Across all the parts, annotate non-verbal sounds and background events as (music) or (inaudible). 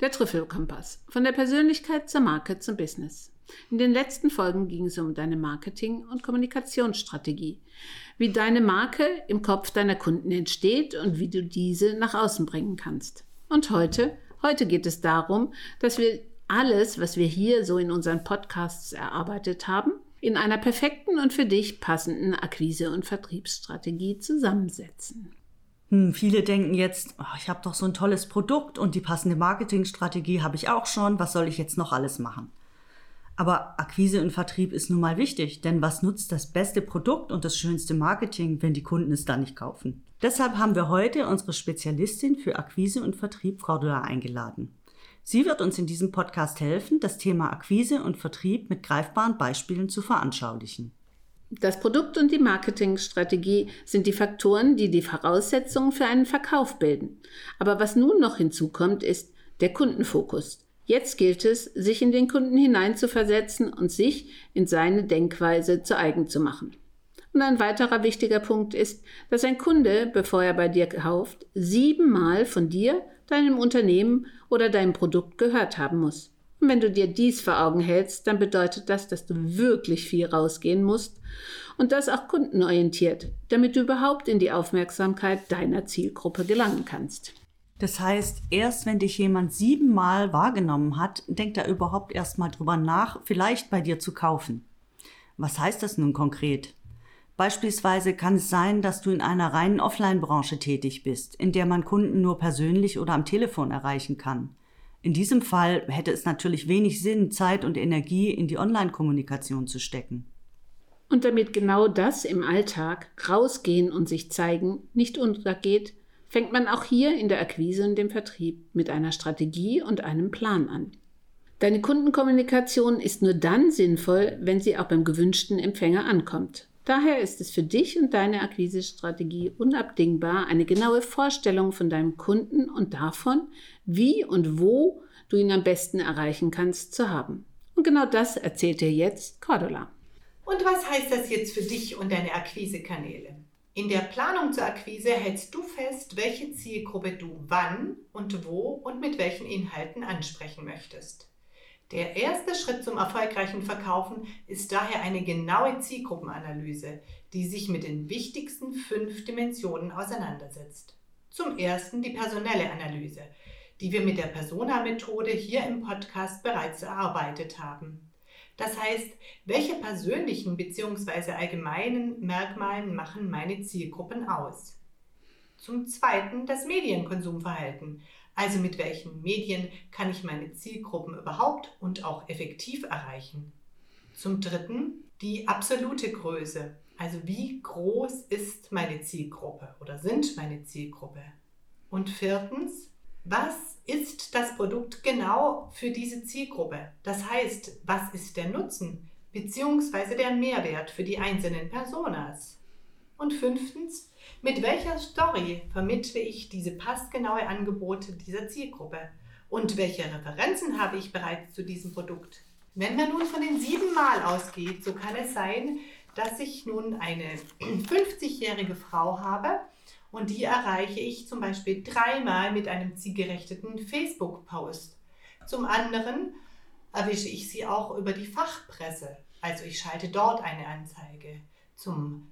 Der Trüffelkompass. Von der Persönlichkeit zur Marke zum Business. In den letzten Folgen ging es um deine Marketing- und Kommunikationsstrategie, wie deine Marke im Kopf deiner Kunden entsteht und wie du diese nach außen bringen kannst. Und heute, heute geht es darum, dass wir alles, was wir hier so in unseren Podcasts erarbeitet haben, in einer perfekten und für dich passenden Akquise- und Vertriebsstrategie zusammensetzen. Hm, viele denken jetzt, oh, ich habe doch so ein tolles Produkt und die passende Marketingstrategie habe ich auch schon, was soll ich jetzt noch alles machen? Aber Akquise und Vertrieb ist nun mal wichtig, denn was nutzt das beste Produkt und das schönste Marketing, wenn die Kunden es dann nicht kaufen? Deshalb haben wir heute unsere Spezialistin für Akquise und Vertrieb, Cordula, eingeladen. Sie wird uns in diesem Podcast helfen, das Thema Akquise und Vertrieb mit greifbaren Beispielen zu veranschaulichen. Das Produkt und die Marketingstrategie sind die Faktoren, die die Voraussetzungen für einen Verkauf bilden. Aber was nun noch hinzukommt, ist der Kundenfokus. Jetzt gilt es, sich in den Kunden hineinzuversetzen und sich in seine Denkweise zu eigen zu machen. Und ein weiterer wichtiger Punkt ist, dass ein Kunde, bevor er bei dir kauft, siebenmal von dir, deinem Unternehmen oder deinem Produkt gehört haben muss. Und wenn du dir dies vor Augen hältst, dann bedeutet das, dass du wirklich viel rausgehen musst und das auch kundenorientiert, damit du überhaupt in die Aufmerksamkeit deiner Zielgruppe gelangen kannst. Das heißt, erst wenn dich jemand siebenmal wahrgenommen hat, denkt er überhaupt erst mal drüber nach, vielleicht bei dir zu kaufen. Was heißt das nun konkret? Beispielsweise kann es sein, dass du in einer reinen Offline-Branche tätig bist, in der man Kunden nur persönlich oder am Telefon erreichen kann. In diesem Fall hätte es natürlich wenig Sinn, Zeit und Energie in die Online-Kommunikation zu stecken. Und damit genau das im Alltag, rausgehen und sich zeigen, nicht untergeht, fängt man auch hier in der Akquise und dem Vertrieb mit einer Strategie und einem Plan an. Deine Kundenkommunikation ist nur dann sinnvoll, wenn sie auch beim gewünschten Empfänger ankommt. Daher ist es für dich und deine Akquisestrategie unabdingbar, eine genaue Vorstellung von deinem Kunden und davon, wie und wo du ihn am besten erreichen kannst, zu haben. Und genau das erzählt dir jetzt Cordula. Und was heißt das jetzt für dich und deine Akquisekanäle? In der Planung zur Akquise hältst du fest, welche Zielgruppe du wann und wo und mit welchen Inhalten ansprechen möchtest. Der erste Schritt zum erfolgreichen Verkaufen ist daher eine genaue Zielgruppenanalyse, die sich mit den wichtigsten fünf Dimensionen auseinandersetzt. Zum ersten die personelle Analyse, die wir mit der Persona-Methode hier im Podcast bereits erarbeitet haben. Das heißt, welche persönlichen bzw. allgemeinen Merkmalen machen meine Zielgruppen aus? Zum zweiten das Medienkonsumverhalten, also mit welchen Medien kann ich meine Zielgruppen überhaupt und auch effektiv erreichen? Zum Dritten die absolute Größe. Also wie groß ist meine Zielgruppe oder sind meine Zielgruppe? Und viertens, was ist das Produkt genau für diese Zielgruppe? Das heißt, was ist der Nutzen bzw. der Mehrwert für die einzelnen Personas? Und fünftens, mit welcher Story vermittle ich diese passgenaue Angebote dieser Zielgruppe? Und welche Referenzen habe ich bereits zu diesem Produkt? Wenn man nun von den sieben Mal ausgeht, so kann es sein, dass ich nun eine (clears throat) 50-jährige Frau habe und die erreiche ich zum Beispiel dreimal mit einem zielgerechteten Facebook-Post. Zum anderen erwische ich sie auch über die Fachpresse, also ich schalte dort eine Anzeige. Zum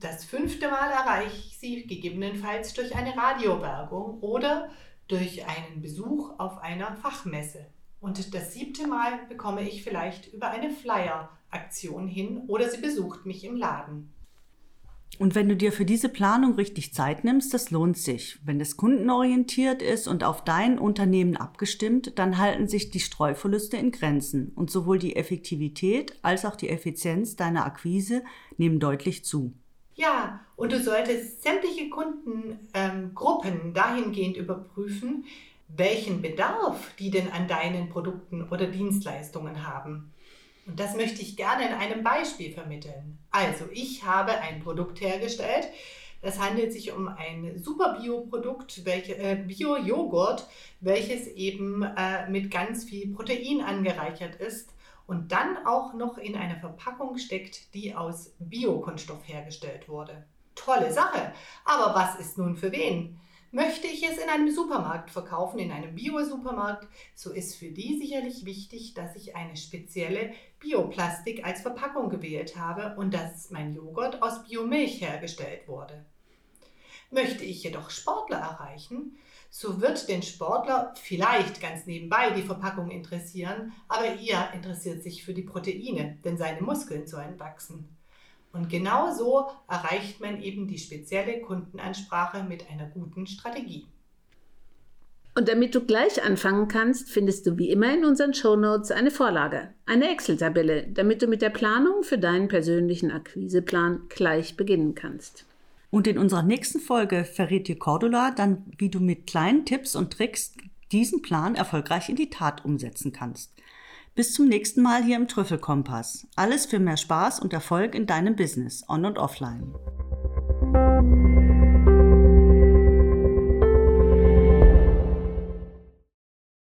das fünfte Mal erreiche ich Sie gegebenenfalls durch eine Radiowerbung oder durch einen Besuch auf einer Fachmesse. Und das siebte Mal bekomme ich vielleicht über eine Flyer-Aktion hin oder sie besucht mich im Laden. Und wenn du dir für diese Planung richtig Zeit nimmst, das lohnt sich. Wenn es kundenorientiert ist und auf dein Unternehmen abgestimmt, dann halten sich die Streuverluste in Grenzen und sowohl die Effektivität als auch die Effizienz deiner Akquise nehmen deutlich zu. Ja, und du solltest sämtliche Kundengruppen ähm, dahingehend überprüfen, welchen Bedarf die denn an deinen Produkten oder Dienstleistungen haben. Und das möchte ich gerne in einem Beispiel vermitteln. Also, ich habe ein Produkt hergestellt. Das handelt sich um ein super Bio-Produkt, äh, Bio-Joghurt, welches eben äh, mit ganz viel Protein angereichert ist und dann auch noch in einer Verpackung steckt, die aus Biokunststoff hergestellt wurde. Tolle Sache. Aber was ist nun für wen? Möchte ich es in einem Supermarkt verkaufen, in einem Bio-Supermarkt, so ist für die sicherlich wichtig, dass ich eine spezielle Bioplastik als Verpackung gewählt habe und dass mein Joghurt aus Biomilch hergestellt wurde. Möchte ich jedoch Sportler erreichen, so wird den Sportler vielleicht ganz nebenbei die Verpackung interessieren, aber er interessiert sich für die Proteine, denn seine Muskeln sollen wachsen. Und genau so erreicht man eben die spezielle Kundenansprache mit einer guten Strategie. Und damit du gleich anfangen kannst, findest du wie immer in unseren Shownotes eine Vorlage, eine Excel-Tabelle, damit du mit der Planung für deinen persönlichen Akquiseplan gleich beginnen kannst. Und in unserer nächsten Folge verrät dir Cordula dann, wie du mit kleinen Tipps und Tricks diesen Plan erfolgreich in die Tat umsetzen kannst. Bis zum nächsten Mal hier im Trüffelkompass. Alles für mehr Spaß und Erfolg in deinem Business, on und offline.